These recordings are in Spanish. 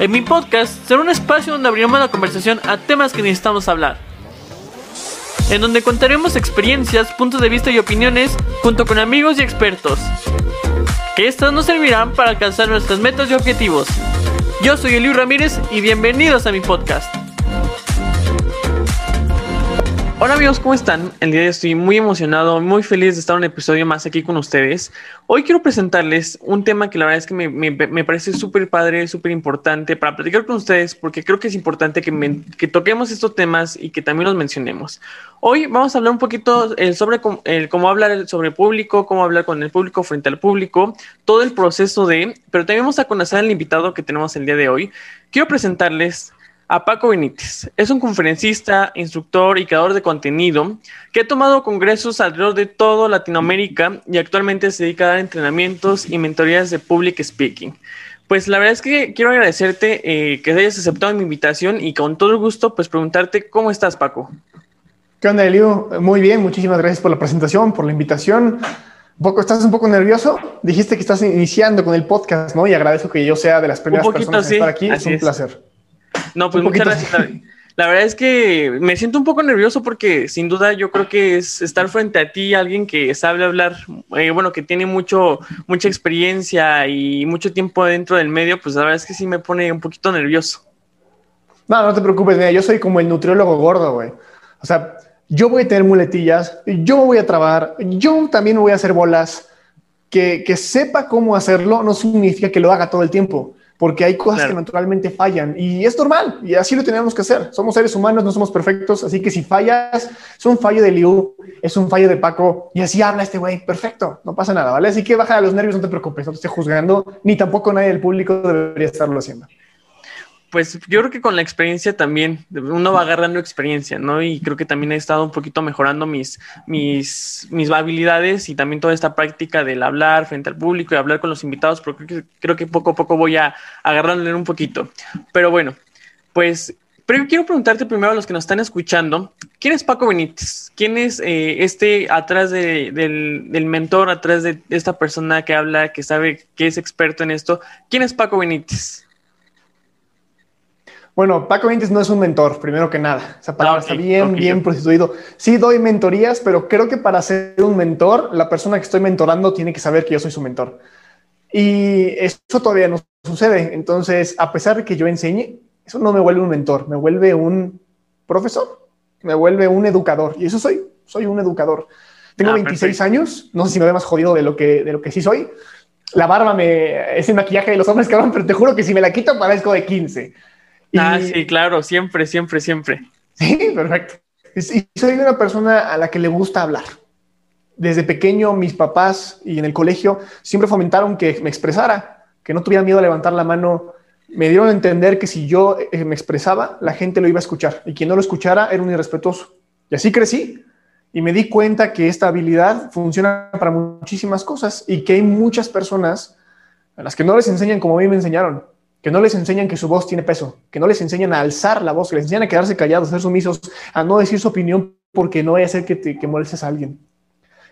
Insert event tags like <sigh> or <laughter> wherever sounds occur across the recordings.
En mi podcast será un espacio donde abriremos la conversación a temas que necesitamos hablar. En donde contaremos experiencias, puntos de vista y opiniones junto con amigos y expertos. Que estas nos servirán para alcanzar nuestras metas y objetivos. Yo soy Eliu Ramírez y bienvenidos a mi podcast. Hola amigos, ¿cómo están? El día de hoy estoy muy emocionado, muy feliz de estar en un episodio más aquí con ustedes. Hoy quiero presentarles un tema que la verdad es que me, parece súper padre, súper importante para platicar con ustedes, porque creo que es importante que, que, toquemos estos temas y que también los mencionemos. Hoy vamos a hablar un poquito eh, sobre cómo hablar sobre el público, cómo hablar con el público frente al público, todo el proceso de, pero también vamos a conocer al invitado que tenemos el día de hoy. Quiero presentarles a Paco Benítez. Es un conferencista, instructor y creador de contenido que ha tomado congresos alrededor de toda Latinoamérica y actualmente se dedica a dar entrenamientos y mentorías de public speaking. Pues la verdad es que quiero agradecerte eh, que hayas aceptado mi invitación y con todo el gusto pues preguntarte cómo estás Paco. ¿Qué onda, Elio? Muy bien, muchísimas gracias por la presentación, por la invitación. ¿Un poco, ¿Estás un poco nervioso? Dijiste que estás iniciando con el podcast, ¿no? Y agradezco que yo sea de las primeras poquito, personas sí. estar aquí. Así es un es. No, pues muchas gracias. La, la, verdad es que me siento un poco nervioso porque sin duda yo creo que es estar frente a ti, alguien que sabe hablar, eh, bueno, que tiene mucho, mucha experiencia y mucho tiempo dentro del medio, pues la verdad es que sí me pone un poquito nervioso. No, no te preocupes, mira, yo soy como el nutriólogo gordo, güey. O sea, yo voy a tener muletillas, yo me voy a trabar, yo también voy a hacer bolas. Que, que sepa cómo hacerlo no significa que lo haga todo el tiempo porque hay cosas claro. que naturalmente fallan y es normal y así lo tenemos que hacer. Somos seres humanos, no somos perfectos, así que si fallas, es un fallo de Liu, es un fallo de Paco y así habla este güey, perfecto, no pasa nada, ¿vale? Así que baja los nervios, no te preocupes, no te esté juzgando, ni tampoco nadie del público debería estarlo haciendo. Pues yo creo que con la experiencia también, uno va agarrando experiencia, ¿no? Y creo que también he estado un poquito mejorando mis, mis, mis habilidades y también toda esta práctica del hablar frente al público y hablar con los invitados, pero creo que, creo que poco a poco voy a agarrándole un poquito. Pero bueno, pues pero quiero preguntarte primero a los que nos están escuchando, ¿quién es Paco Benítez? ¿Quién es eh, este atrás de, del, del, mentor, atrás de esta persona que habla, que sabe, que es experto en esto? ¿Quién es Paco Benítez? Bueno, Paco Benítez no es un mentor, primero que nada. Esa palabra ah, okay, está bien, okay. bien prostituido. Sí doy mentorías, pero creo que para ser un mentor, la persona que estoy mentorando tiene que saber que yo soy su mentor. Y eso todavía no sucede. Entonces, a pesar de que yo enseñe, eso no me vuelve un mentor, me vuelve un profesor, me vuelve un educador. Y eso soy, soy un educador. Tengo ah, 26 perfecto. años, no sé si me ve más jodido de lo que, de lo que sí soy. La barba me, es el maquillaje de los hombres, cabrón, pero te juro que si me la quito parezco de 15. Ah, sí, claro, siempre, siempre, siempre. Sí, perfecto. Y soy una persona a la que le gusta hablar. Desde pequeño, mis papás y en el colegio siempre fomentaron que me expresara, que no tuviera miedo a levantar la mano. Me dieron a entender que si yo eh, me expresaba, la gente lo iba a escuchar y quien no lo escuchara era un irrespetuoso. Y así crecí y me di cuenta que esta habilidad funciona para muchísimas cosas y que hay muchas personas a las que no les enseñan como a mí me enseñaron que no les enseñan que su voz tiene peso, que no les enseñan a alzar la voz, que les enseñan a quedarse callados, a ser sumisos, a no decir su opinión porque no vaya a ser que, te, que molestes a alguien.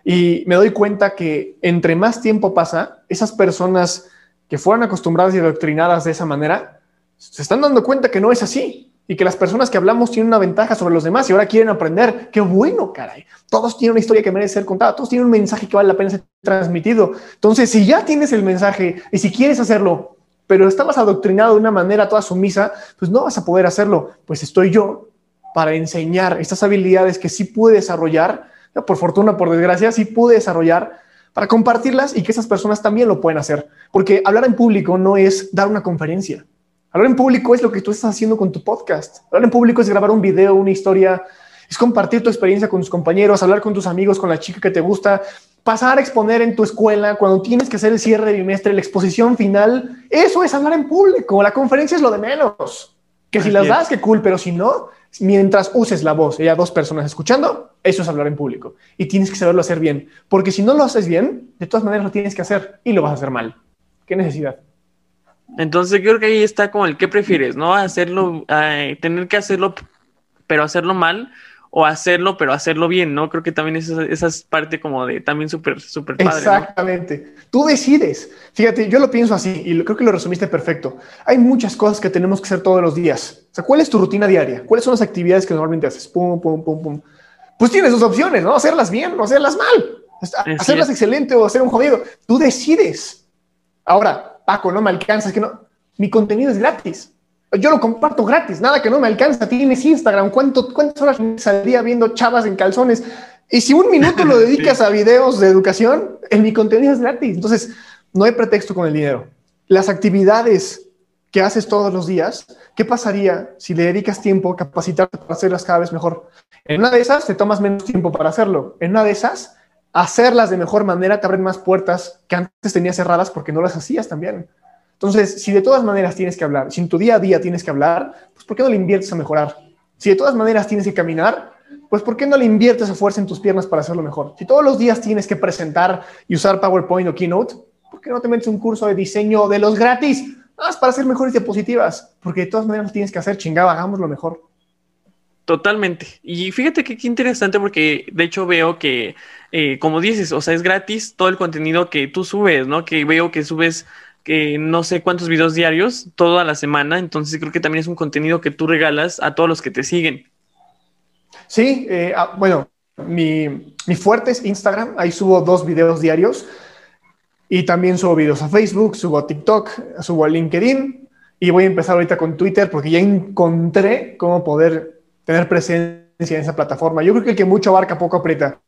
Y me doy cuenta que entre más tiempo pasa, esas personas que fueron acostumbradas y adoctrinadas de esa manera, se están dando cuenta que no es así y que las personas que hablamos tienen una ventaja sobre los demás y ahora quieren aprender. Qué bueno, caray. Todos tienen una historia que merece ser contada, todos tienen un mensaje que vale la pena ser transmitido. Entonces, si ya tienes el mensaje y si quieres hacerlo, pero estabas adoctrinado de una manera toda sumisa, pues no vas a poder hacerlo. Pues estoy yo para enseñar estas habilidades que sí pude desarrollar, por fortuna, por desgracia, sí pude desarrollar para compartirlas y que esas personas también lo pueden hacer. Porque hablar en público no es dar una conferencia. Hablar en público es lo que tú estás haciendo con tu podcast. Hablar en público es grabar un video, una historia, es compartir tu experiencia con tus compañeros, hablar con tus amigos, con la chica que te gusta, pasar a exponer en tu escuela, cuando tienes que hacer el cierre de bimestre, la exposición final, eso es hablar en público. La conferencia es lo de menos. Que si las das, qué cool, pero si no, mientras uses la voz y haya dos personas escuchando, eso es hablar en público. Y tienes que saberlo hacer bien, porque si no lo haces bien, de todas maneras lo tienes que hacer y lo vas a hacer mal. ¿Qué necesidad? Entonces creo que ahí está como el qué prefieres, ¿no? Hacerlo, eh, tener que hacerlo, pero hacerlo mal o hacerlo, pero hacerlo bien, ¿no? Creo que también esa, esa es parte como de también súper, súper padre. Exactamente. Tú decides. Fíjate, yo lo pienso así y creo que lo resumiste perfecto. Hay muchas cosas que tenemos que hacer todos los días. O sea, ¿cuál es tu rutina diaria? ¿Cuáles son las actividades que normalmente haces? Pum, pum, pum, pum. Pues tienes dos opciones, ¿no? Hacerlas bien o hacerlas mal. Hacerlas excelente o hacer un jodido. Tú decides. Ahora, Paco, no me alcanza, es que no. Mi contenido es gratis yo lo comparto gratis, nada que no me alcanza. Tienes Instagram, ¿cuánto, ¿cuántas horas saldría viendo chavas en calzones? Y si un minuto lo <laughs> dedicas a videos de educación, en mi contenido es gratis. Entonces, no hay pretexto con el dinero. Las actividades que haces todos los días, ¿qué pasaría si le dedicas tiempo a capacitarte para hacerlas cada vez mejor? En una de esas te tomas menos tiempo para hacerlo. En una de esas, hacerlas de mejor manera te abren más puertas que antes tenías cerradas porque no las hacías también. Entonces, si de todas maneras tienes que hablar, si en tu día a día tienes que hablar, pues ¿por qué no le inviertes a mejorar? Si de todas maneras tienes que caminar, pues ¿por qué no le inviertes a fuerza en tus piernas para hacerlo mejor? Si todos los días tienes que presentar y usar PowerPoint o Keynote, ¿por qué no te metes un curso de diseño de los gratis? Más para hacer mejores diapositivas, porque de todas maneras tienes que hacer chingado, hagámoslo mejor. Totalmente. Y fíjate que qué interesante porque de hecho veo que, eh, como dices, o sea, es gratis todo el contenido que tú subes, ¿no? Que veo que subes que no sé cuántos videos diarios toda la semana, entonces creo que también es un contenido que tú regalas a todos los que te siguen. Sí, eh, ah, bueno, mi, mi, fuerte es Instagram, ahí subo dos videos diarios y también subo videos a Facebook, subo a TikTok, subo a LinkedIn y voy a empezar ahorita con Twitter porque ya encontré cómo poder tener presencia en esa plataforma. Yo creo que el que mucho abarca poco aprieta.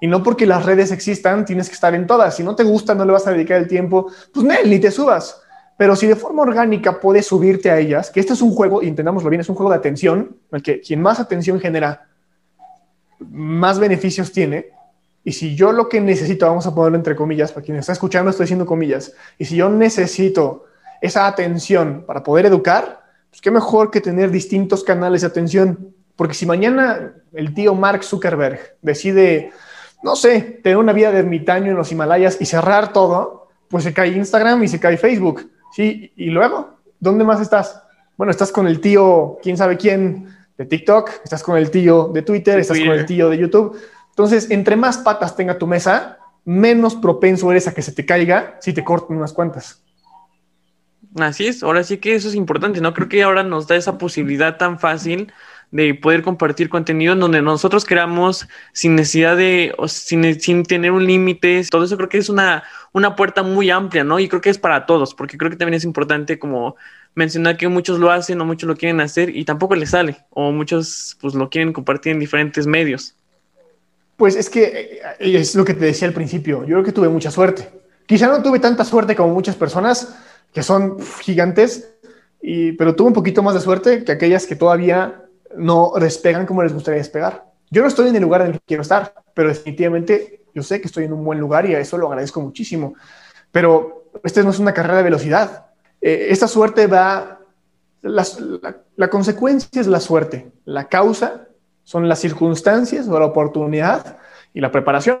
Y no porque las redes existan, tienes que estar en todas. Si no te gusta, no le vas a dedicar el tiempo, pues ni te subas. Pero si de forma orgánica puedes subirte a ellas, que este es un juego, y entendámoslo bien, es un juego de atención, en el que quien más atención genera, más beneficios tiene. Y si yo lo que necesito, vamos a ponerlo entre comillas, para quien está escuchando, estoy diciendo comillas, y si yo necesito esa atención para poder educar, pues qué mejor que tener distintos canales de atención. Porque si mañana el tío Mark Zuckerberg decide no sé, tener una vida de ermitaño en los Himalayas y cerrar todo, pues se cae Instagram y se cae Facebook. Sí, y luego, ¿dónde más estás? Bueno, estás con el tío, quién sabe quién, de TikTok, estás con el tío de Twitter, estás con el tío de YouTube. Entonces, entre más patas tenga tu mesa, menos propenso eres a que se te caiga si te cortan unas cuantas. Así es, ahora sí que eso es importante, ¿no? Creo que ahora nos da esa posibilidad tan fácil de poder compartir contenido en donde nosotros queramos sin necesidad de, sin, sin tener un límite. Todo eso creo que es una, una puerta muy amplia, ¿no? Y creo que es para todos, porque creo que también es importante como mencionar que muchos lo hacen o muchos lo quieren hacer y tampoco les sale, o muchos pues lo quieren compartir en diferentes medios. Pues es que eh, es lo que te decía al principio, yo creo que tuve mucha suerte. Quizá no tuve tanta suerte como muchas personas que son gigantes, y, pero tuve un poquito más de suerte que aquellas que todavía no despegan como les gustaría despegar. Yo no estoy en el lugar en el que quiero estar, pero definitivamente yo sé que estoy en un buen lugar y a eso lo agradezco muchísimo. Pero esta no es una carrera de velocidad. Eh, esta suerte va, la, la, consecuencia es la suerte, la causa son las circunstancias o la oportunidad y la preparación.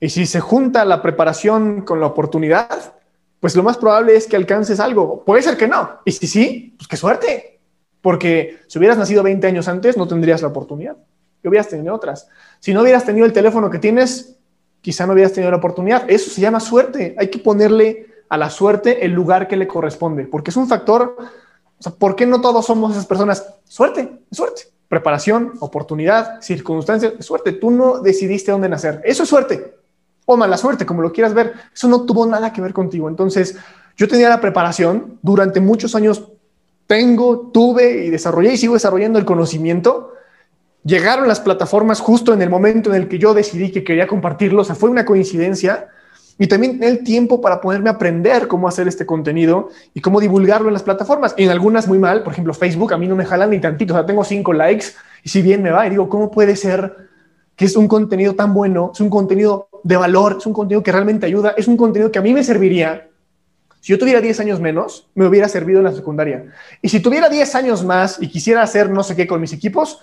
Y si se junta la preparación con la oportunidad, pues lo más probable es que alcances algo. Puede ser que no. Y si sí, pues qué suerte. Porque si hubieras nacido 20 años antes, no tendrías la oportunidad. Y hubieras tenido otras. Si no hubieras tenido el teléfono que tienes, quizá no hubieras tenido la oportunidad. Eso se llama suerte. Hay que ponerle a la suerte el lugar que le corresponde, porque es un factor. O ¿por qué no todos somos esas personas? Suerte, suerte. Preparación, oportunidad, circunstancias, suerte. Tú no decidiste dónde nacer. Eso es suerte. O mala suerte, como lo quieras ver. Eso no tuvo nada que ver contigo. Entonces, yo tenía la preparación durante muchos años tengo, tuve y desarrollé y sigo desarrollando el conocimiento. Llegaron las plataformas justo en el momento en el que yo decidí que quería compartirlo, o sea, fue una coincidencia. Y también el tiempo para poderme aprender cómo hacer este contenido y cómo divulgarlo en las plataformas. En algunas muy mal, por ejemplo, Facebook, a mí no me jalan ni tantito, o sea, tengo cinco likes y si bien me va, y digo, ¿cómo puede ser que es un contenido tan bueno, es un contenido de valor, es un contenido que realmente ayuda, es un contenido que a mí me serviría si yo tuviera 10 años menos, me hubiera servido en la secundaria. Y si tuviera 10 años más y quisiera hacer no sé qué con mis equipos,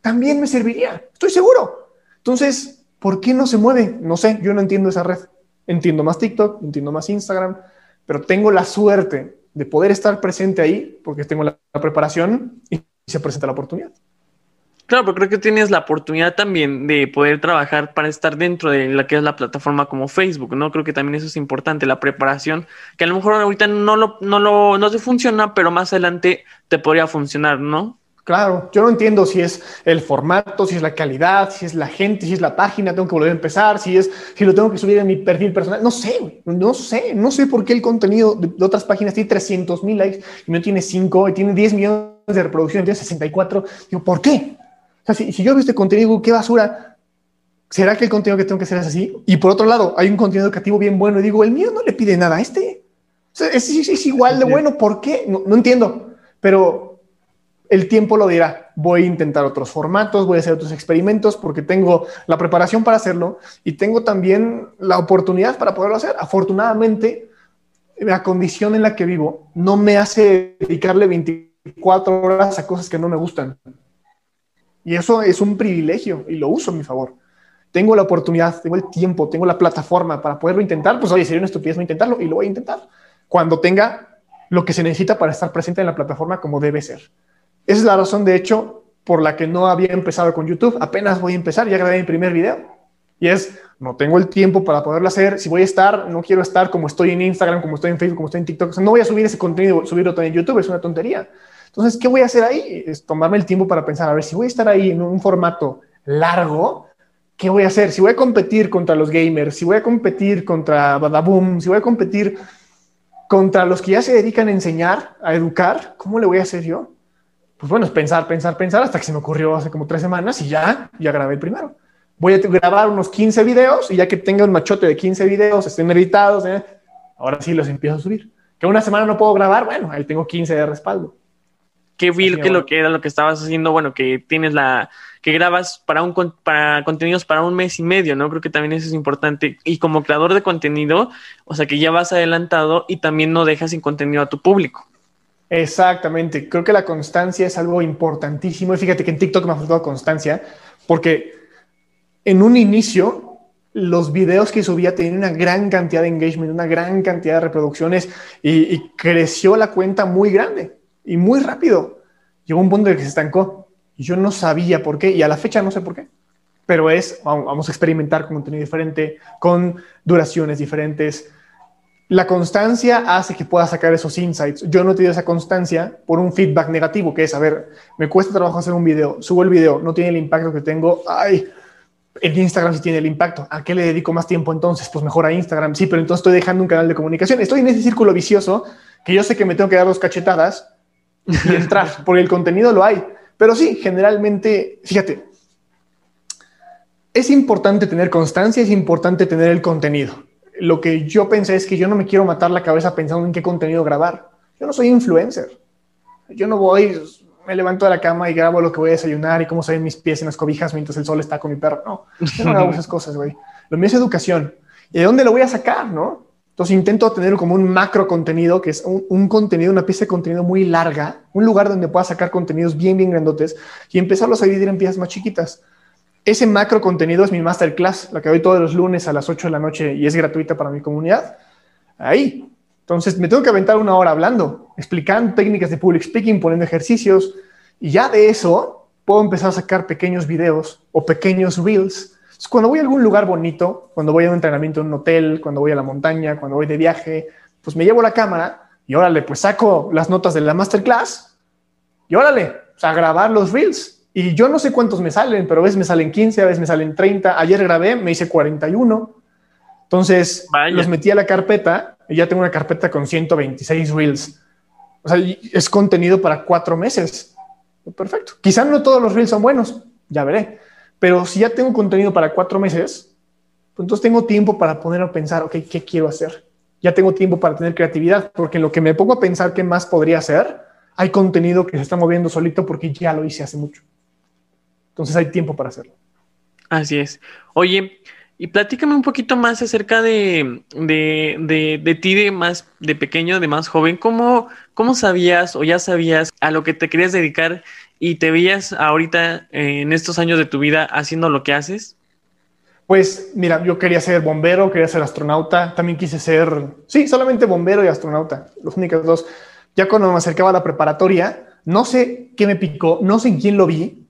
también me serviría. Estoy seguro. Entonces, ¿por qué no se mueve? No sé, yo no entiendo esa red. Entiendo más TikTok, entiendo más Instagram, pero tengo la suerte de poder estar presente ahí porque tengo la, preparación y se presenta la oportunidad. Claro, pero creo que tienes la oportunidad también de poder trabajar para estar dentro de la que es la plataforma como Facebook, ¿no? Creo que también eso es importante, la preparación, que a lo mejor ahorita no lo, no lo, no te funciona, pero más adelante te podría funcionar, ¿no? Claro, yo no entiendo si es el formato, si es la calidad, si es la gente, si es la página, tengo que volver a empezar, si es si lo tengo que subir en mi perfil personal. No sé, no sé, no sé por qué el contenido de, otras páginas tiene 300 mil likes y no tiene 5 y tiene 10 millones de reproducciones, tiene 64. Digo, ¿por qué? O sea, si, si yo veo este contenido, qué basura. ¿Será que el contenido que tengo que hacer es así? Y por otro lado, hay un contenido educativo bien bueno y digo, el mío no le pide nada a este. O sea, es, es, igual de bueno, ¿por qué? No, no entiendo, pero el tiempo lo dirá. Voy a intentar otros formatos, voy a hacer otros experimentos porque tengo la preparación para hacerlo y tengo también la oportunidad para poderlo hacer. Afortunadamente, la condición en la que vivo no me hace dedicarle 24 horas a cosas que no me gustan. Y eso es un privilegio y lo uso a mi favor. Tengo la oportunidad, tengo el tiempo, tengo la plataforma para poderlo intentar. Pues oye, sería una estupidez no intentarlo y lo voy a intentar cuando tenga lo que se necesita para estar presente en la plataforma como debe ser. Esa es la razón, de hecho, por la que no había empezado con YouTube. Apenas voy a empezar, ya grabé mi primer video. Y es, no tengo el tiempo para poderlo hacer. Si voy a estar, no quiero estar como estoy en Instagram, como estoy en Facebook, como estoy en TikTok. no voy a subir ese contenido, subirlo también en YouTube, es una tontería. Entonces, ¿qué voy a hacer ahí? Es tomarme el tiempo para pensar, a ver, si voy a estar ahí en un formato largo, ¿qué voy a hacer? Si voy a competir contra los gamers, si voy a competir contra Badaboom, si voy a competir contra los que ya se dedican a enseñar, a educar, ¿cómo le voy a hacer yo? pues bueno, es pensar, pensar, pensar, hasta que se me ocurrió hace como tres semanas y ya, ya grabé el primero. Voy a grabar unos 15 videos y ya que tenga un machote de 15 videos, estén editados, ¿eh? ahora sí los empiezo a subir. Que una semana no puedo grabar, bueno, ahí tengo 15 de respaldo. Qué vil que lo que era lo que estabas haciendo, bueno, que tienes la, que grabas para un para contenidos para un mes y medio, ¿no? Creo que también eso es importante. Y como creador de contenido, o sea que ya vas adelantado y también no dejas sin contenido a tu público. Exactamente. Creo que la constancia es algo importantísimo. Y fíjate que en TikTok me ha faltado constancia porque en un inicio los videos que subía tenían una gran cantidad de engagement, una gran cantidad de reproducciones y, creció la cuenta muy grande y muy rápido. Llegó un punto en que se estancó y yo no sabía por qué y a la fecha no sé por qué. Pero es, vamos a experimentar con contenido diferente, con duraciones diferentes, la constancia hace que pueda sacar esos insights. Yo no he tenido esa constancia por un feedback negativo, que es, a ver, me cuesta trabajo hacer un video, subo el video, no tiene el impacto que tengo. Ay, el Instagram sí tiene el impacto. ¿A qué le dedico más tiempo entonces? Pues mejor a Instagram. Sí, pero entonces estoy dejando un canal de comunicación. Estoy en ese círculo vicioso que yo sé que me tengo que dar dos cachetadas y entrar, <laughs> porque el contenido lo hay. Pero sí, generalmente, fíjate, es importante tener constancia, es importante tener el contenido lo que yo pensé es que yo no me quiero matar la cabeza pensando en qué contenido grabar. Yo no soy influencer. Yo no voy, me levanto de la cama y grabo lo que voy a desayunar y cómo se ven mis pies en las cobijas mientras el sol está con mi perro. No, yo no hago <laughs> esas cosas, güey. Lo mío es educación. ¿Y de dónde lo voy a sacar, no? Entonces intento tener como un macro contenido, que es un, contenido, una pieza de contenido muy larga, un lugar donde pueda sacar contenidos bien, bien grandotes y empezarlos a dividir en piezas más chiquitas. Ese macro contenido es mi masterclass, la que doy todos los lunes a las 8 de la noche y es gratuita para mi comunidad. Ahí. Entonces me tengo que aventar una hora hablando, explicando técnicas de public speaking, poniendo ejercicios y ya de eso puedo empezar a sacar pequeños videos o pequeños reels. Cuando voy a algún lugar bonito, cuando voy a un entrenamiento en un hotel, cuando voy a la montaña, cuando voy de viaje, pues me llevo la cámara y órale, pues saco las notas de la masterclass y órale, a grabar los reels y yo no sé cuántos me salen, pero a veces me salen 15, a veces me salen 30. Ayer grabé, me hice 41. Entonces los metí a la carpeta y ya tengo una carpeta con 126 reels. O sea, es contenido para cuatro meses. Perfecto. Quizá no todos los reels son buenos, ya veré. Pero si ya tengo contenido para cuatro meses, pues entonces tengo tiempo para poner a pensar, ok, ¿qué quiero hacer? Ya tengo tiempo para tener creatividad, porque en lo que me pongo a pensar qué más podría hacer, hay contenido que se está moviendo solito porque ya lo hice hace mucho. Entonces hay tiempo para hacerlo. Así es. Oye, y platícame un poquito más acerca de, de, de, ti de más de pequeño, de más joven. ¿Cómo, ¿Cómo sabías o ya sabías a lo que te querías dedicar y te veías ahorita en estos años de tu vida haciendo lo que haces? Pues mira, yo quería ser bombero, quería ser astronauta, también quise ser, sí, solamente bombero y astronauta, los únicos dos. Ya cuando me acercaba a la preparatoria, no sé qué me picó, no sé quién lo vi,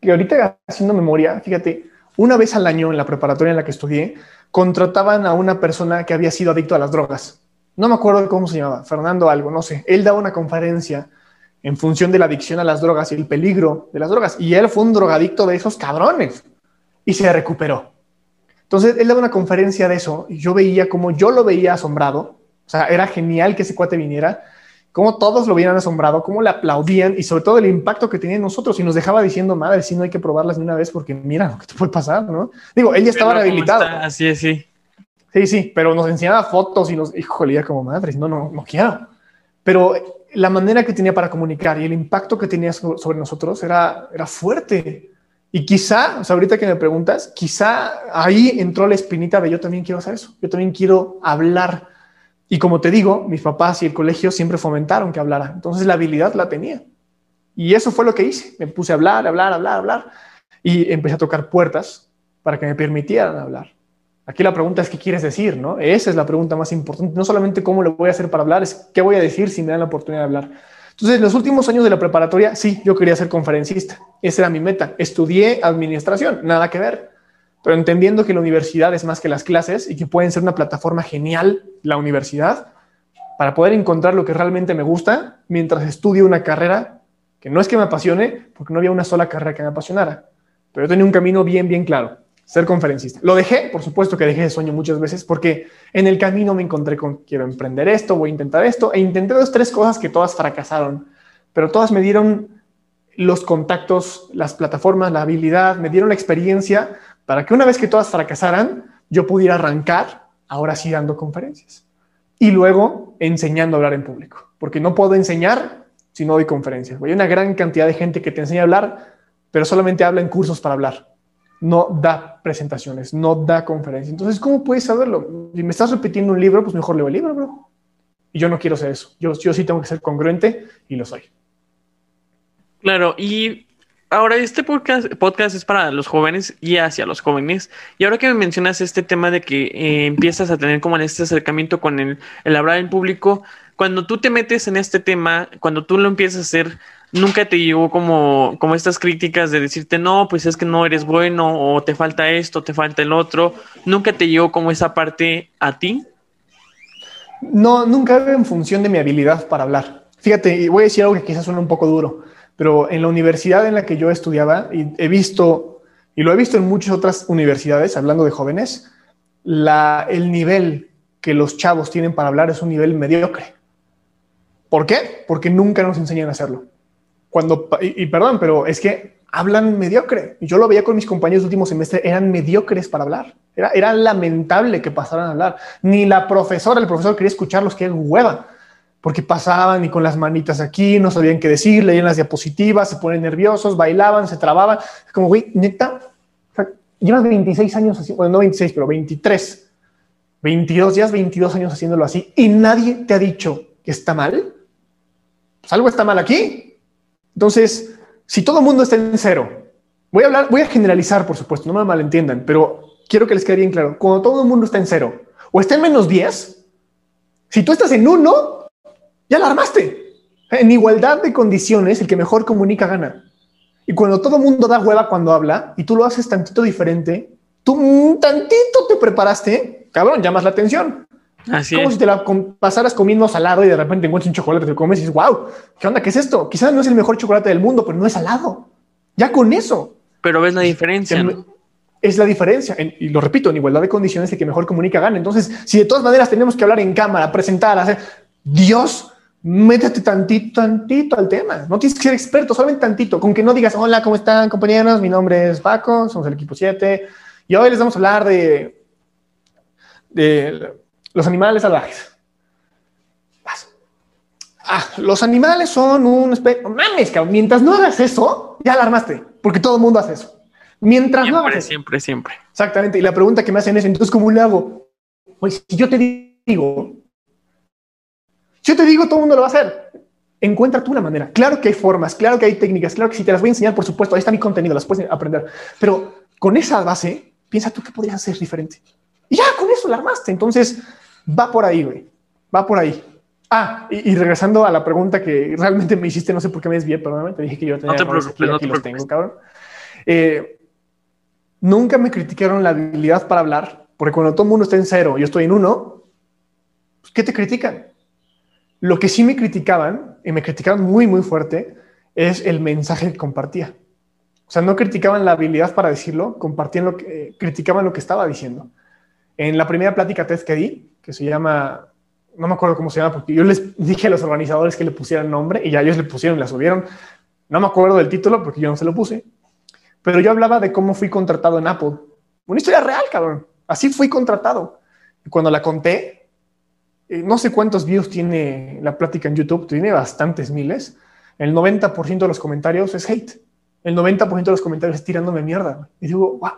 que ahorita haciendo memoria, fíjate, una vez al año en la preparatoria en la que estudié, contrataban a una persona que había sido adicto a las drogas. No me acuerdo cómo se llamaba, Fernando algo, no sé. Él daba una conferencia en función de la adicción a las drogas y el peligro de las drogas. Y él fue un drogadicto de esos cabrones y se recuperó. Entonces, él daba una conferencia de eso y yo veía como yo lo veía asombrado. O sea, era genial que ese cuate viniera, como todos lo vieran asombrado, cómo le aplaudían y sobre todo el impacto que tenía en nosotros y nos dejaba diciendo, madre, si no hay que probarlas de una vez porque mira lo que te puede pasar, ¿no? Digo, él ya estaba rehabilitado. Así es, sí. Sí, sí, pero nos enseñaba fotos y nos, híjole, ya como madre, no, no, no quiero. Pero la manera que tenía para comunicar y el impacto que tenía sobre nosotros era, era fuerte. Y quizá, o ahorita que me preguntas, quizá ahí entró la espinita de yo también quiero hacer eso, yo también quiero hablar. Y como te digo, mis papás y el colegio siempre fomentaron que hablara. Entonces la habilidad la tenía. Y eso fue lo que hice. Me puse a hablar, hablar, hablar, hablar. Y empecé a tocar puertas para que me permitieran hablar. Aquí la pregunta es qué quieres decir, ¿no? Esa es la pregunta más importante. No solamente cómo lo voy a hacer para hablar, es qué voy a decir si me dan la oportunidad de hablar. Entonces, en los últimos años de la preparatoria, sí, yo quería ser conferencista. Esa era mi meta. Estudié administración, nada que ver. Pero entendiendo que la universidad es más que las clases y que pueden ser una plataforma genial, la universidad, para poder encontrar lo que realmente me gusta mientras estudio una carrera que no es que me apasione, porque no había una sola carrera que me apasionara. Pero yo tenía un camino bien, bien claro ser conferencista. Lo dejé, por supuesto que dejé de sueño muchas veces porque en el camino me encontré con quiero emprender esto, voy a intentar esto e intenté dos, tres cosas que todas fracasaron, pero todas me dieron los contactos, las plataformas, la habilidad, me dieron la experiencia para que una vez que todas fracasaran, yo pudiera arrancar ahora sí dando conferencias y luego enseñando a hablar en público, porque no puedo enseñar si no doy conferencias. Hay una gran cantidad de gente que te enseña a hablar, pero solamente habla en cursos para hablar no da presentaciones, no da conferencias. Entonces, ¿cómo puedes saberlo? Si me estás repitiendo un libro, pues mejor leo el libro, bro. Y yo no quiero ser eso. Yo, sí tengo que ser congruente y lo soy. Claro, y ahora este podcast, es para los jóvenes y hacia los jóvenes. Y ahora que me mencionas este tema de que eh, empiezas a tener como este acercamiento con el hablar en público, cuando tú te metes en este tema, cuando tú lo empiezas a hacer, nunca te llegó como, como estas críticas de decirte, no, pues es que no eres bueno o te falta esto, te falta el otro. ¿Nunca te llegó como esa parte a ti? No, nunca en función de mi habilidad para hablar. Fíjate, y voy a decir algo que quizás suena un poco duro, pero en la universidad en la que yo estudiaba, y he visto, y lo he visto en muchas otras universidades, hablando de jóvenes, la, el nivel que los chavos tienen para hablar es un nivel mediocre. ¿Por qué? Porque nunca nos enseñan a hacerlo cuando, y, perdón, pero es que hablan mediocre. Yo lo veía con mis compañeros de último semestre, eran mediocres para hablar. Era, lamentable que pasaran a hablar. Ni la profesora, el profesor quería escucharlos, que hueva, porque pasaban y con las manitas aquí, no sabían qué decir, leían las diapositivas, se ponen nerviosos, bailaban, se trababan. Como, güey, neta, llevas 26 años, así, bueno, no 26, pero 23, 22, ya 22 años haciéndolo así y nadie te ha dicho que está mal. Pues algo está mal aquí. Entonces, si todo el mundo está en cero, voy a hablar, voy a generalizar, por supuesto, no me malentiendan, pero quiero que les quede bien claro. Cuando todo el mundo está en cero o está en menos 10, si tú estás en uno, ya la armaste. En igualdad de condiciones, el que mejor comunica gana. Y cuando todo el mundo da hueva cuando habla y tú lo haces tantito diferente, tú tantito te preparaste, cabrón, llamas la atención. Así como si te la pasaras comiendo salado y de repente encuentras un chocolate, te comes y dices, wow, ¿qué onda? ¿Qué es esto? Quizás no es el mejor chocolate del mundo, pero no es salado. Ya con eso. Pero ves la diferencia. Es la diferencia. y lo repito, en igualdad de condiciones, el que mejor comunica gana. Entonces, si de todas maneras tenemos que hablar en cámara, presentar, hacer, Dios, métete tantito, tantito al tema. No tienes que ser experto, solamente tantito. Con que no digas, hola, ¿cómo están, compañeros? Mi nombre es Paco, somos el equipo 7. Y hoy les vamos a hablar de, de los animales salvajes. Ah, los animales son un especie. Mames, cabrón. Mientras no hagas eso, ya alarmaste, porque todo el mundo hace eso. Mientras no hagas Siempre, siempre. Exactamente. Y la pregunta que me hacen es: entonces, ¿cómo le hago? Pues si yo te digo, si yo te digo, todo el mundo lo va a hacer. Encuentra tú la manera. Claro que hay formas, claro que hay técnicas, claro que si te las voy a enseñar, por supuesto, ahí está mi contenido, las puedes aprender. Pero con esa base, piensa tú qué podrías hacer diferente. Y ya con eso la armaste. Entonces, Va por ahí, güey. Va por ahí. Ah, y, regresando a la pregunta que realmente me hiciste, no sé por qué me desvié, perdóname, te dije que yo tenía no te preocupes, no te tengo, cabrón. Eh, nunca me criticaron la habilidad para hablar, porque cuando todo el mundo está en cero y yo estoy en uno, pues, ¿qué te critican? Lo que sí me criticaban, y me criticaban muy, muy fuerte, es el mensaje que compartía. O sea, no criticaban la habilidad para decirlo, compartían lo que, eh, criticaban lo que estaba diciendo. En la primera plática TED que di, que se llama, no me acuerdo cómo se llama, porque yo les dije a los organizadores que le pusieran nombre y ya ellos le pusieron, la subieron. No me acuerdo del título porque yo no se lo puse. Pero yo hablaba de cómo fui contratado en Apple. Una historia real, cabrón. Así fui contratado. Y cuando la conté, eh, no sé cuántos views tiene la plática en YouTube, tiene bastantes miles. El 90% de los comentarios es hate. El 90% de los comentarios es tirándome mierda. Y digo, wow.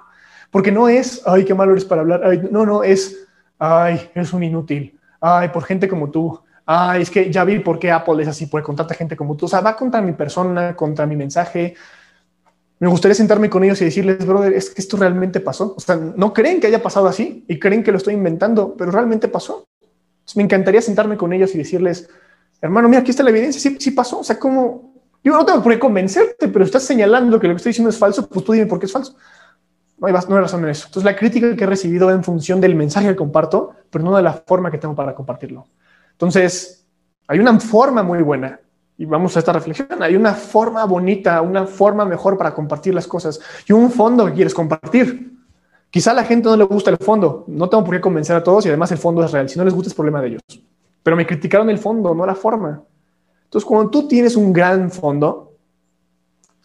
Porque no es, ay, qué malo eres para hablar. no, no, es, ay, eres un inútil. Ay, por gente como tú. Ay, es que ya vi por qué Apple es así, con tanta gente como tú. O sea, va contra mi persona, contra mi mensaje, me gustaría sentarme con ellos y decirles, brother, es que esto realmente pasó. O sea, no creen que haya pasado así y creen que lo estoy inventando, pero realmente pasó. me encantaría sentarme con ellos y decirles, hermano, mira, aquí está la evidencia, sí, sí pasó. O sea, como yo no tengo por qué convencerte, pero estás señalando que lo que estoy diciendo es falso, pues tú dime por qué es falso. No hay, no hay razón en eso. Entonces, la crítica que he recibido en función del mensaje que comparto, pero no de la forma que tengo para compartirlo. Entonces, hay una forma muy buena y vamos a esta reflexión. Hay una forma bonita, una forma mejor para compartir las cosas y un fondo que quieres compartir. Quizá a la gente no le gusta el fondo. No tengo por qué convencer a todos y además el fondo es real. Si no les gusta es problema de ellos. Pero me criticaron el fondo, no la forma. Entonces, cuando tú tienes un gran fondo,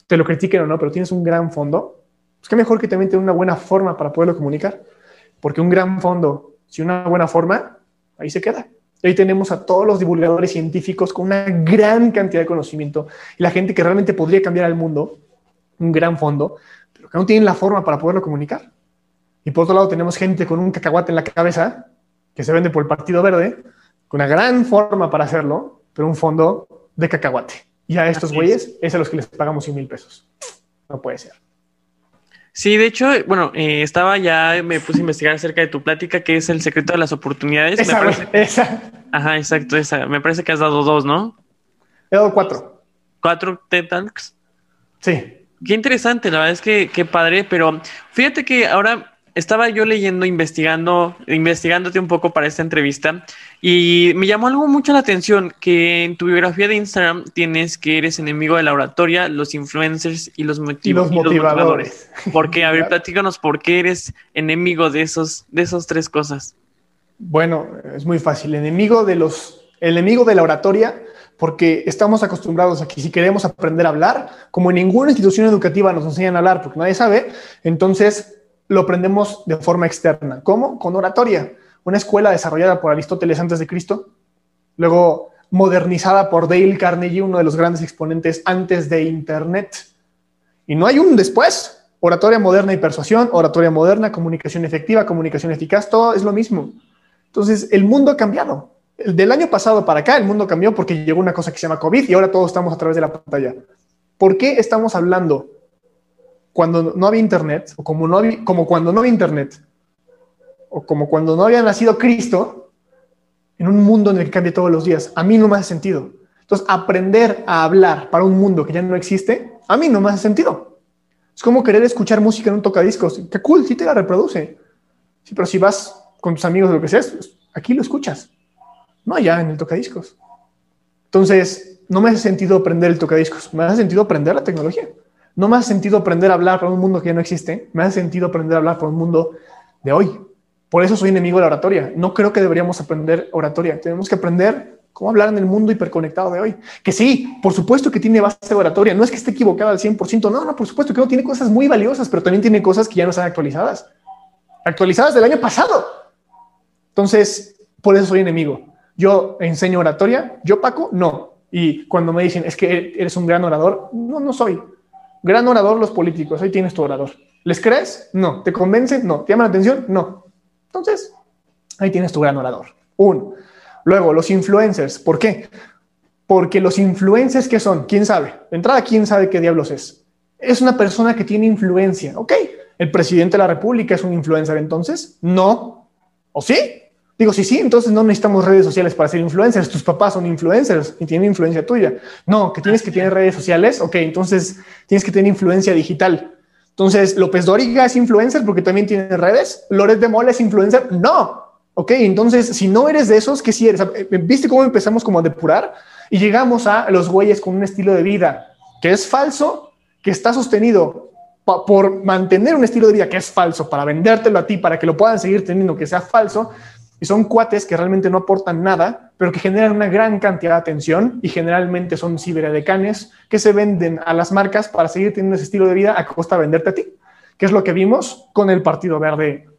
te lo critiquen o no, pero tienes un gran fondo, pues qué mejor que también tener una buena forma para poderlo comunicar. Porque un gran fondo, si una buena forma, ahí se queda. Ahí tenemos a todos los divulgadores científicos con una gran cantidad de conocimiento y la gente que realmente podría cambiar al mundo, un gran fondo, pero que no tienen la forma para poderlo comunicar. Y por otro lado tenemos gente con un cacahuate en la cabeza, que se vende por el Partido Verde, con una gran forma para hacerlo, pero un fondo de cacahuate. Y a estos güeyes es a los que les pagamos 100 mil pesos. No puede ser. Sí, de hecho, bueno, eh, estaba ya, me puse a investigar acerca de tu plática, que es el secreto de las oportunidades. Esa, me esa. Ajá, exacto, esa. Me parece que has dado dos, ¿no? He dado cuatro. ¿Cuatro TED Talks? Sí. Qué interesante, la verdad es que qué padre, pero fíjate que ahora estaba yo leyendo, investigando, investigándote un poco para esta entrevista y me llamó algo mucho la atención que en tu biografía de Instagram tienes que eres enemigo de la oratoria, los influencers y los, motivadores. ¿Por qué? A ver, <laughs> platícanos por qué eres enemigo de esos, de esas tres cosas. Bueno, es muy fácil. Enemigo de los, enemigo de la oratoria, porque estamos acostumbrados a que si queremos aprender a hablar, como en ninguna institución educativa nos enseñan a hablar, porque nadie sabe, entonces lo aprendemos de forma externa. ¿Cómo? Con oratoria. Una escuela desarrollada por Aristóteles antes de Cristo, luego modernizada por Dale Carnegie, uno de los grandes exponentes antes de Internet. Y no hay un después. Oratoria moderna y persuasión, oratoria moderna, comunicación efectiva, comunicación eficaz, todo es lo mismo. Entonces, el mundo ha cambiado. Del año pasado para acá, el mundo cambió porque llegó una cosa que se llama COVID y ahora todos estamos a través de la pantalla. ¿Por qué estamos hablando cuando no había internet, o como, no había, como cuando no había internet, o como cuando no había nacido Cristo, en un mundo en el que cambia todos los días, a mí no me hace sentido. Entonces, aprender a hablar para un mundo que ya no existe, a mí no me hace sentido. Es como querer escuchar música en un tocadiscos. Qué cool, sí te la reproduce. Sí, pero si vas con tus amigos, lo que sea, aquí lo escuchas. No allá en el tocadiscos. Entonces, no me hace sentido aprender el tocadiscos, me hace sentido aprender la tecnología. No me hace sentido aprender a hablar para un mundo que ya no existe, me hace sentido aprender a hablar para un mundo de hoy. Por eso soy enemigo de la oratoria. No creo que deberíamos aprender oratoria. Tenemos que aprender cómo hablar en el mundo hiperconectado de hoy. Que sí, por supuesto que tiene base de oratoria. No es que esté equivocado al 100%. No, no, por supuesto que no tiene cosas muy valiosas, pero también tiene cosas que ya no están actualizadas. Actualizadas del año pasado. Entonces, por eso soy enemigo. Yo enseño oratoria. Yo, Paco, no. Y cuando me dicen, es que eres un gran orador, no, no soy. Gran orador los políticos, ahí tienes tu orador. ¿Les crees? No. ¿Te convencen? No. ¿Te llama la atención? No. Entonces, ahí tienes tu gran orador. Uno. Luego, los influencers. ¿Por qué? Porque los influencers, ¿qué son? ¿Quién sabe? De entrada, ¿quién sabe qué diablos es? Es una persona que tiene influencia. ¿Ok? ¿El presidente de la República es un influencer entonces? No. ¿O sí? Digo, sí, sí, entonces no necesitamos redes sociales para ser influencers. Tus papás son influencers y tienen influencia tuya. No, que tienes que tener redes sociales. Ok, entonces tienes que tener influencia digital. Entonces, López Dóriga es influencer porque también tiene redes. Loret de Mola es influencer. No. Ok, entonces, si no eres de esos, ¿qué si eres? ¿Viste cómo empezamos como a depurar? Y llegamos a los güeyes con un estilo de vida que es falso, que está sostenido por mantener un estilo de vida que es falso, para vendértelo a ti, para que lo puedan seguir teniendo, que sea falso, y son cuates que realmente no aportan nada, pero que generan una gran cantidad de atención y generalmente son ciberedecanes que se venden a las marcas para seguir teniendo ese estilo de vida a costa de venderte a ti, que es lo que vimos con el Partido Verde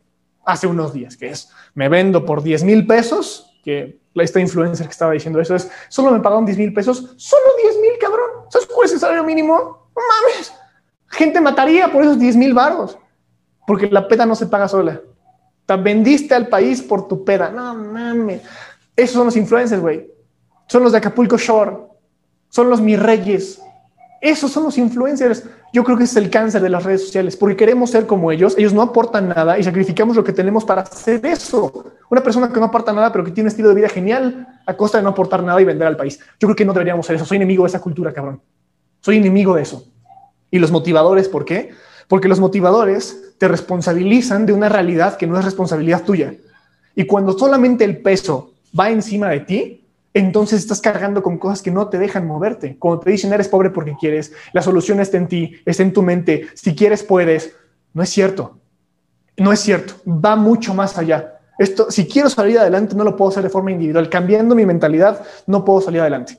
hace unos días, que es, me vendo por 10 mil pesos, que esta influencer que estaba diciendo eso es, solo me pagaron 10 mil pesos, solo 10 mil, cabrón, ¿sabes cuál es el salario mínimo? No mames, gente mataría por esos 10 mil baros, porque la peda no se paga sola. Te vendiste al país por tu peda, no mames. Esos son los influencers, güey. Son los de Acapulco Shore, son los mis reyes, esos son los influencers. Yo creo que es el cáncer de las redes sociales, porque queremos ser como ellos. Ellos no aportan nada y sacrificamos lo que tenemos para hacer eso. Una persona que no aporta nada, pero que tiene un estilo de vida genial a costa de no aportar nada y vender al país. Yo creo que no deberíamos ser eso. Soy enemigo de esa cultura, cabrón. Soy enemigo de eso. Y los motivadores, ¿por qué? Porque los motivadores te responsabilizan de una realidad que no es responsabilidad tuya. Y cuando solamente el peso va encima de ti, entonces estás cargando con cosas que no te dejan moverte. Cuando te dicen eres pobre porque quieres, la solución está en ti, está en tu mente, si quieres puedes, no es cierto. No es cierto, va mucho más allá. Esto, si quiero salir adelante, no lo puedo hacer de forma individual. Cambiando mi mentalidad, no puedo salir adelante.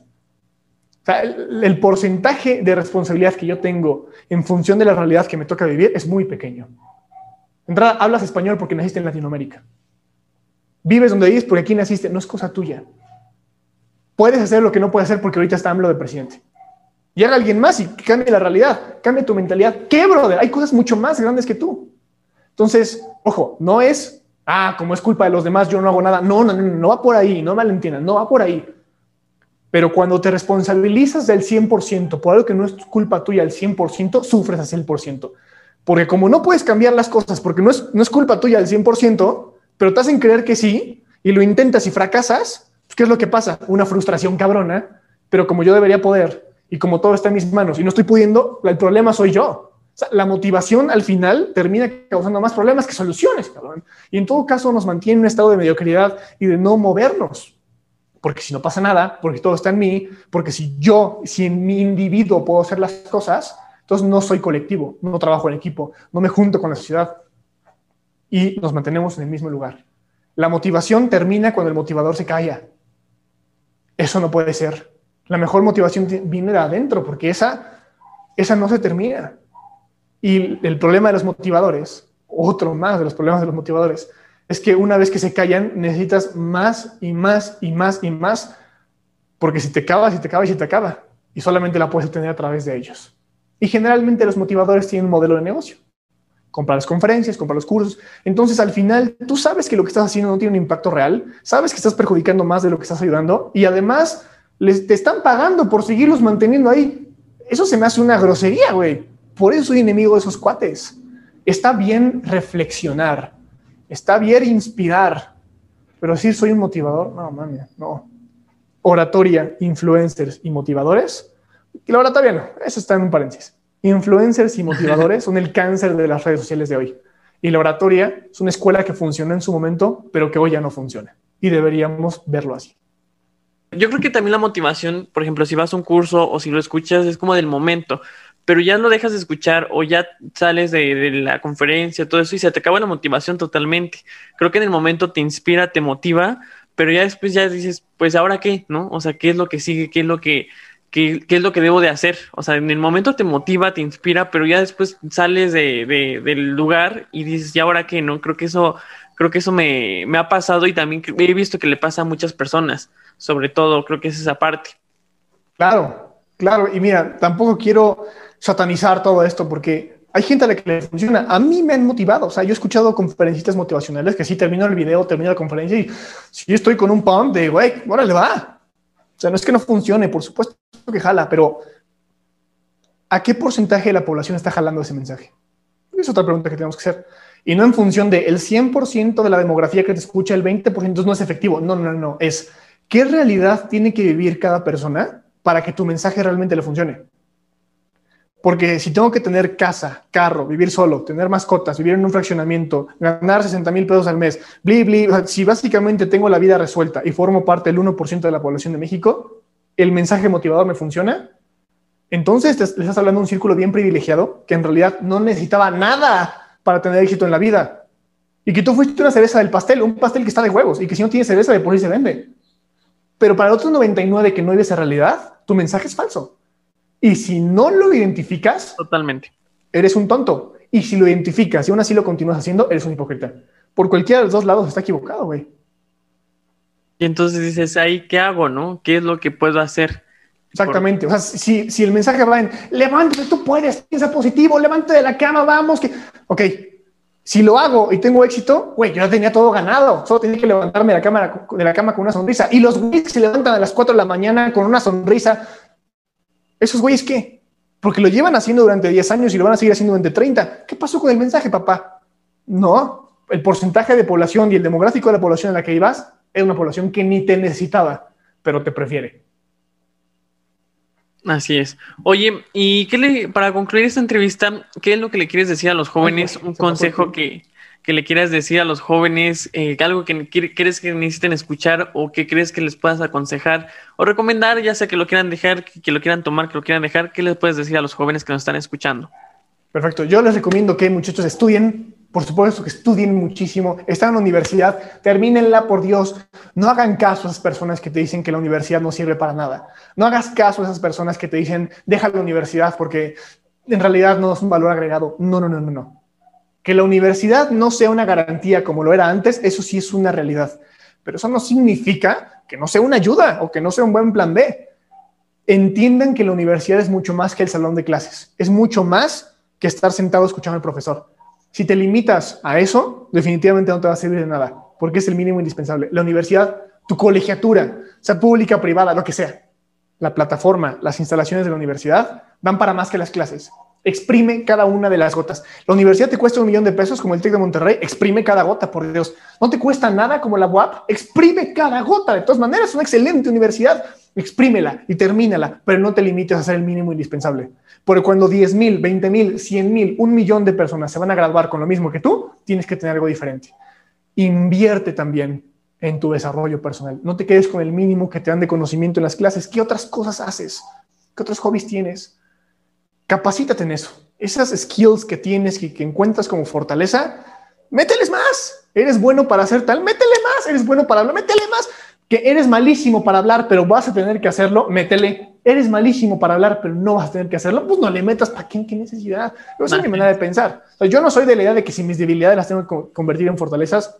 El, el, porcentaje de responsabilidad que yo tengo en función de la realidad que me toca vivir es muy pequeño. Entrada, hablas español porque naciste en Latinoamérica. Vives donde vives porque aquí naciste, no es cosa tuya puedes hacer lo que no puedes hacer porque ahorita está AMLO de presidente. Llega alguien más y cambia la realidad, cambia tu mentalidad. ¿Qué, brother? Hay cosas mucho más grandes que tú. Entonces, ojo, no es, ah, como es culpa de los demás, yo no hago nada. No, no, no, no va por ahí, no malentiendan, no va por ahí. Pero cuando te responsabilizas del 100% por algo que no es culpa tuya al 100%, sufres al 100%. Porque como no puedes cambiar las cosas, porque no es, no es culpa tuya al 100%, pero te hacen creer que sí, y lo intentas y fracasas, ¿Qué es lo que pasa? Una frustración cabrona, pero como yo debería poder y como todo está en mis manos y no estoy pudiendo, el problema soy yo. la motivación al final termina causando más problemas que soluciones, cabrón. Y en todo caso nos mantiene en un estado de mediocridad y de no movernos. Porque si no pasa nada, porque todo está en mí, porque si yo, si en mi individuo puedo hacer las cosas, entonces no soy colectivo, no trabajo en equipo, no me junto con la sociedad y nos mantenemos en el mismo lugar. La motivación termina cuando el motivador se calla eso no puede ser. La mejor motivación viene de adentro, porque esa, esa no se termina. Y el problema de los motivadores, otro más de los problemas de los motivadores, es que una vez que se callan, necesitas más y más y más y más, porque si te acaba, si te acaba y si te acaba, y solamente la puedes obtener a través de ellos. Y generalmente los motivadores tienen un modelo de negocio. Comprar las conferencias, comprar los cursos. Entonces, al final, tú sabes que lo que estás haciendo no tiene un impacto real, sabes que estás perjudicando más de lo que estás ayudando y además les, te están pagando por seguirlos manteniendo ahí. Eso se me hace una grosería, güey. Por eso soy enemigo de esos cuates. Está bien reflexionar, está bien inspirar, pero si soy un motivador, no mames, no. Oratoria, influencers y motivadores. Y la oratoria no, eso está en un paréntesis. Influencers y <laughs> motivadores son el cáncer de las redes sociales de hoy. Y la oratoria es una escuela que funcionó en su momento, pero que hoy ya no funciona. Y deberíamos verlo así. Yo creo que también la motivación, por ejemplo, si vas a un curso o si lo escuchas, es como del momento, pero ya no dejas de escuchar o ya sales de, de, la conferencia, todo eso, y se te acaba la motivación totalmente. Creo que en el momento te inspira, te motiva, pero ya después ya dices, pues ahora qué, ¿no? O sea, ¿qué es lo que sigue? ¿Qué es lo que qué, es lo que debo de hacer. O sea, en el momento te motiva, te inspira, pero ya después sales de, del lugar y dices, ¿y ahora qué? No, creo que eso, creo que eso me, ha pasado y también he visto que le pasa a muchas personas, sobre todo, creo que es esa parte. Claro, claro. Y mira, tampoco quiero satanizar todo esto porque hay gente a la que le funciona. A mí me han motivado. O sea, yo he escuchado conferencistas motivacionales que sí termino el video, termino la conferencia y si estoy con un pump de, güey, órale, va. O sea, no es que no funcione, por supuesto que jala, pero ¿a qué porcentaje de la población está jalando ese mensaje? Es otra pregunta que tenemos que hacer. Y no en función de el 100% de la demografía que te escucha, el 20% no es efectivo. No, no, no. Es qué realidad tiene que vivir cada persona para que tu mensaje realmente le funcione. Porque si tengo que tener casa, carro, vivir solo, tener mascotas, vivir en un fraccionamiento, ganar 60 mil pesos al mes, bli, bli, si básicamente tengo la vida resuelta y formo parte del 1% de la población de México, el mensaje motivador me funciona, entonces le estás hablando de un círculo bien privilegiado que en realidad no necesitaba nada para tener éxito en la vida. Y que tú fuiste una cereza del pastel, un pastel que está de huevos y que si no tiene cereza de por sí se vende. Pero para el otro 99 que no vive esa realidad, tu mensaje es falso. Y si no lo identificas, totalmente, eres un tonto. Y si lo identificas y aún así lo continúas haciendo, eres un hipócrita. Por cualquiera de los dos lados está equivocado, güey. Y entonces dices, ahí, ¿qué hago, no? ¿Qué es lo que puedo hacer? Exactamente. O sea, si, si, el mensaje va en, levántate, tú puedes, piensa positivo, levántate de la cama, vamos, que... Ok, si lo hago y tengo éxito, güey, yo ya tenía todo ganado. Solo tenía que levantarme de la, cama, de la cama con una sonrisa. Y los güeyes se levantan a las 4 de la mañana con una sonrisa, ¿Esos güeyes qué? Porque lo llevan haciendo durante 10 años y lo van a seguir haciendo durante 30. ¿Qué pasó con el mensaje, papá? No, el porcentaje de población y el demográfico de la población en la que ibas es una población que ni te necesitaba, pero te prefiere. Así es. Oye, y qué le, para concluir esta entrevista, ¿qué es lo que le quieres decir a los jóvenes? Un consejo que, que le quieras decir a los jóvenes, eh, algo que crees que necesiten escuchar o que crees que les puedas aconsejar o recomendar, ya sea que lo quieran dejar, que, lo quieran tomar, que lo quieran dejar, ¿qué les puedes decir a los jóvenes que nos están escuchando? Perfecto. Yo les recomiendo que muchachos estudien, por supuesto que estudien muchísimo, están en la universidad, termínenla por Dios, no hagan caso a esas personas que te dicen que la universidad no sirve para nada, no hagas caso a esas personas que te dicen deja la universidad porque en realidad no es un valor agregado. No, no, no, no, no. Que la universidad no sea una garantía como lo era antes, eso sí es una realidad. Pero eso no significa que no sea una ayuda o que no sea un buen plan B. Entiendan que la universidad es mucho más que el salón de clases. Es mucho más que estar sentado escuchando al profesor. Si te limitas a eso, definitivamente no te va a servir de nada, porque es el mínimo indispensable. La universidad, tu colegiatura, sea pública, privada, lo que sea, la plataforma, las instalaciones de la universidad, dan para más que las clases. Exprime cada una de las gotas. La universidad te cuesta un millón de pesos como el TEC de Monterrey. Exprime cada gota, por Dios. No te cuesta nada como la UAP. Exprime cada gota. De todas maneras, es una excelente universidad. Exprímela y termínala, pero no te limites a hacer el mínimo indispensable. Porque cuando 10 mil, 20 mil, 100 mil, un millón de personas se van a graduar con lo mismo que tú, tienes que tener algo diferente. Invierte también en tu desarrollo personal. No te quedes con el mínimo que te dan de conocimiento en las clases. ¿Qué otras cosas haces? ¿Qué otros hobbies tienes? Capacítate en eso. Esas skills que tienes y que encuentras como fortaleza, mételes más. Eres bueno para hacer tal, métele más. Eres bueno para hablar, métele más. Que eres malísimo para hablar, pero vas a tener que hacerlo, métele. Eres malísimo para hablar, pero no vas a tener que hacerlo, pues no le metas. ¿Para qué? ¿Qué necesidad? Esa es mi manera de pensar. yo no soy de la idea de que si mis debilidades las tengo que convertir en fortalezas.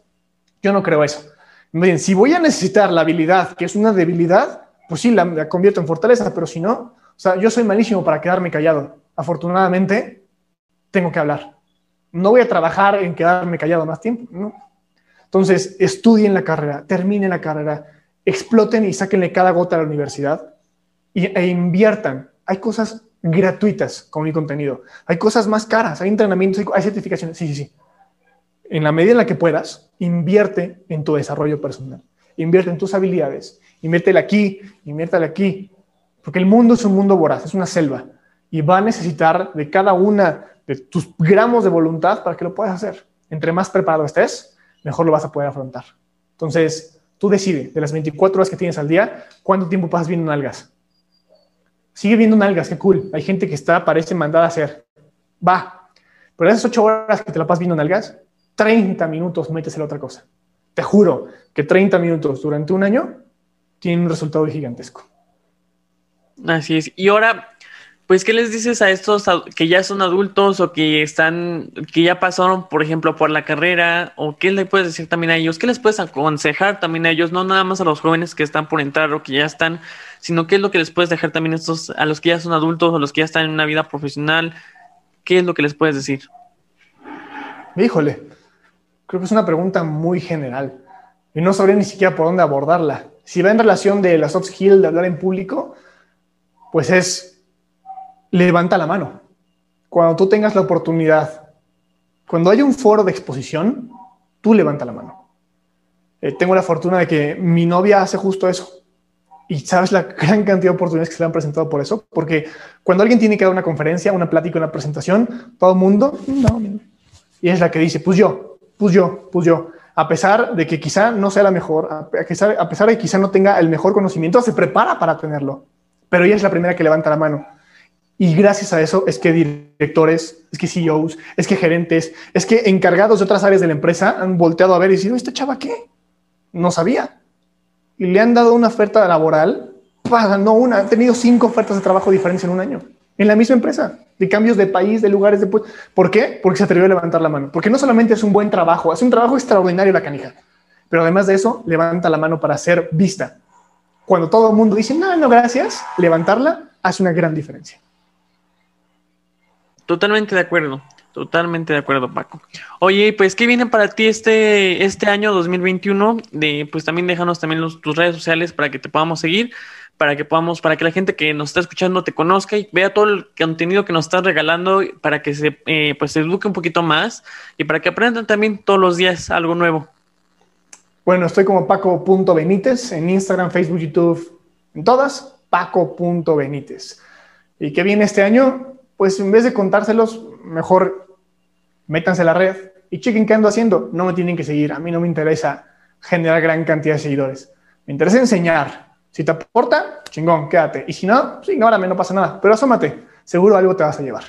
Yo no creo eso. Miren, si voy a necesitar la habilidad, que es una debilidad, pues sí, la convierto en fortaleza, pero si no, o sea, yo soy malísimo para quedarme callado. Afortunadamente, tengo que hablar. No voy a trabajar en quedarme callado más tiempo, ¿no? Entonces, estudien la carrera, terminen la carrera, exploten y sáquenle cada gota a la universidad e inviertan. Hay cosas gratuitas con mi contenido. Hay cosas más caras, hay entrenamientos, hay certificaciones. Sí, sí, sí. En la medida en la que puedas, invierte en tu desarrollo personal. Invierte en tus habilidades. Inviértela aquí, inviértela aquí. Porque el mundo es un mundo voraz, es una selva. Y va a necesitar de cada una de tus gramos de voluntad para que lo puedas hacer. Entre más preparado estés, mejor lo vas a poder afrontar. Entonces, tú decides de las 24 horas que tienes al día, cuánto tiempo pasas viendo nalgas. Sigue viendo nalgas, qué cool. Hay gente que está, parece mandada a hacer. Va. Pero esas 8 horas que te la pasas viendo nalgas, 30 minutos metes en otra cosa. Te juro que 30 minutos durante un año tienen un resultado gigantesco. Así es. Y ahora, pues, ¿qué les dices a estos que ya son adultos o que están, que ya pasaron, por ejemplo, por la carrera? ¿O qué le puedes decir también a ellos? ¿Qué les puedes aconsejar también a ellos? No nada más a los jóvenes que están por entrar o que ya están, sino qué es lo que les puedes dejar también a estos, a los que ya son adultos o los que ya están en una vida profesional. ¿Qué es lo que les puedes decir? Híjole, creo que es una pregunta muy general y no sabría ni siquiera por dónde abordarla. Si va en relación de las soft skills, de hablar en público, pues es levanta la mano. Cuando tú tengas la oportunidad, cuando haya un foro de exposición, tú levanta la mano. Eh, tengo la fortuna de que mi novia hace justo eso. Y sabes la <laughs> gran cantidad de oportunidades que se le han presentado por eso, porque cuando alguien tiene que dar una conferencia, una plática, una presentación, todo el mundo, no, y es la que dice, pues yo, pues yo, pues yo. A pesar de que quizá no sea la mejor, a pesar, a pesar de que quizá no tenga el mejor conocimiento, se prepara para tenerlo. Pero ella es la primera que levanta la mano. Y gracias a eso es que directores, es que CEOs, es que gerentes, es que encargados de otras áreas de la empresa han volteado a ver y dicho, ¿esta chava qué? No sabía. Y le han dado una oferta laboral, no una, han tenido cinco ofertas de trabajo diferentes en un año, en la misma empresa, de cambios de país, de lugares de... ¿Por qué? Porque se atrevió a levantar la mano. Porque no solamente es un buen trabajo, hace un trabajo extraordinario la canija, pero además de eso, levanta la mano para ser vista. Cuando todo el mundo dice, no, no, gracias, levantarla hace una gran diferencia. Totalmente de acuerdo, totalmente de acuerdo, Paco. Oye, pues, ¿qué viene para ti este, este año 2021? De, pues también déjanos también tus redes sociales para que te podamos seguir, para que podamos, para que la gente que nos está escuchando te conozca y vea todo el contenido que nos estás regalando, para que se, eh, pues, se eduque un poquito más y para que aprendan también todos los días algo nuevo. Bueno, estoy como Paco.Benítez en Instagram, Facebook, YouTube, en todas, Paco.Benítez. ¿Y qué viene este año? pues en vez de contárselos, mejor métanse a la red y chequen qué ando haciendo. No me tienen que seguir. A mí no me interesa generar gran cantidad de seguidores. Me interesa enseñar. Si te aporta, chingón, quédate. Y si no, pues ignórame, no pasa nada. Pero asómate, seguro algo te vas a llevar.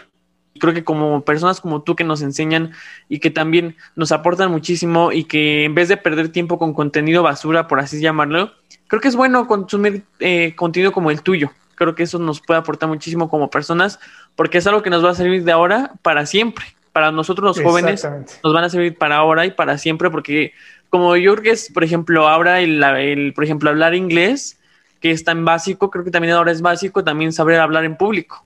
Creo que como personas como tú que nos enseñan y que también nos aportan muchísimo y que en vez de perder tiempo con contenido basura, por así llamarlo, creo que es bueno consumir eh, contenido como el tuyo Creo que eso nos puede aportar muchísimo como personas, porque es algo que nos va a servir de ahora para siempre. Para nosotros los jóvenes nos van a servir para ahora y para siempre, porque como yo creo que es, por ejemplo, ahora el, por ejemplo, hablar inglés, que es tan básico, creo que también ahora es básico también saber hablar en público.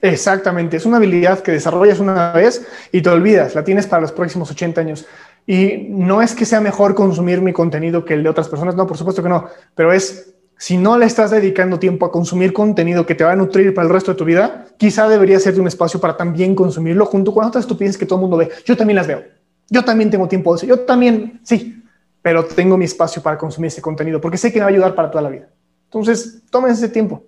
Exactamente, es una habilidad que desarrollas una vez y te olvidas, la tienes para los próximos 80 años. Y no es que sea mejor consumir mi contenido que el de otras personas, no, por supuesto que no, pero es si no le estás dedicando tiempo a consumir contenido que te va a nutrir para el resto de tu vida, quizá debería ser un espacio para también consumirlo junto con otras estupideces que todo el mundo ve. Yo también las veo. Yo también tengo tiempo de eso. Yo también, sí, pero tengo mi espacio para consumir ese contenido porque sé que me va a ayudar para toda la vida. Entonces, tomen ese tiempo.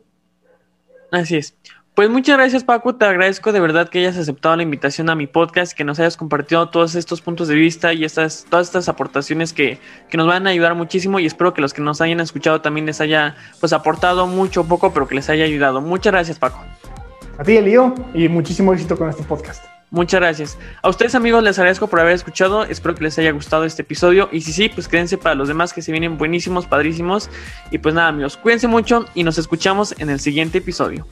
Así es. Pues muchas gracias Paco, te agradezco de verdad que hayas aceptado la invitación a mi podcast, que nos hayas compartido todos estos puntos de vista y estas, todas estas aportaciones que, nos van a ayudar muchísimo y espero que los que nos hayan escuchado también les haya pues aportado mucho o poco, pero que les haya ayudado. Muchas gracias Paco. A ti Elío y muchísimo éxito con este podcast. Muchas gracias. A ustedes amigos les agradezco por haber escuchado. Espero que les haya gustado este episodio. Y si sí, pues quédense para los demás que se vienen buenísimos, padrísimos. Y pues nada amigos, cuídense mucho y nos escuchamos en el siguiente episodio.